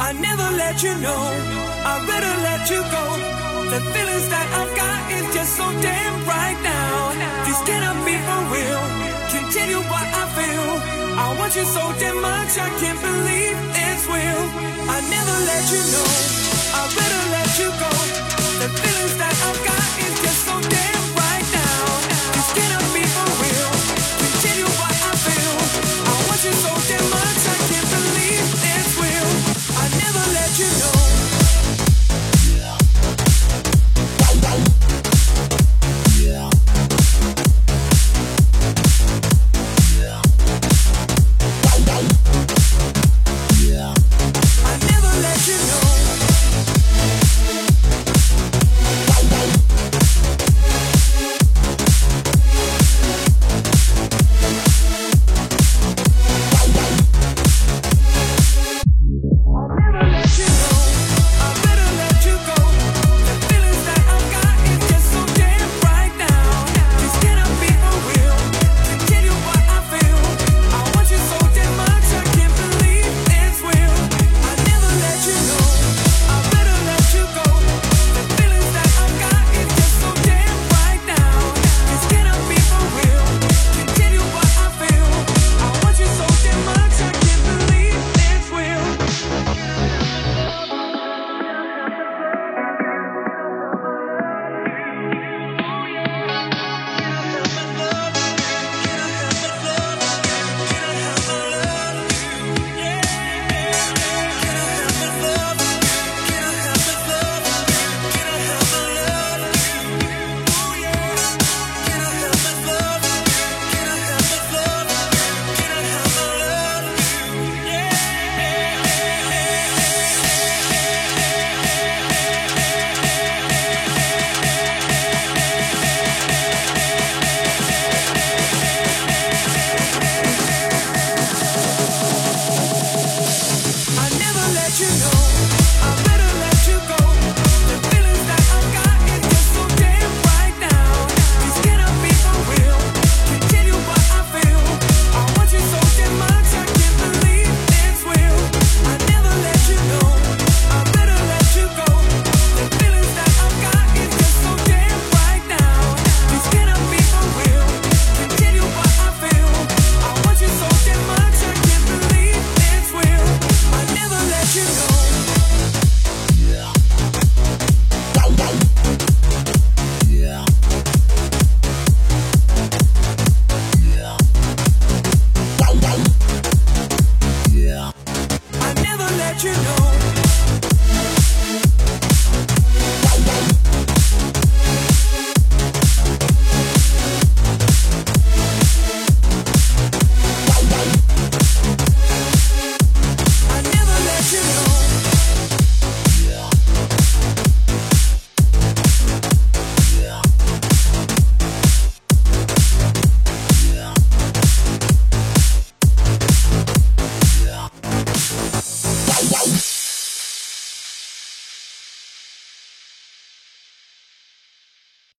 I never let you know. I better let you go. The feelings that I've got is just so damn right now. This cannot be for real. Can't tell you what I feel. I want you so damn much. I can't believe it's real. I never let you know. I better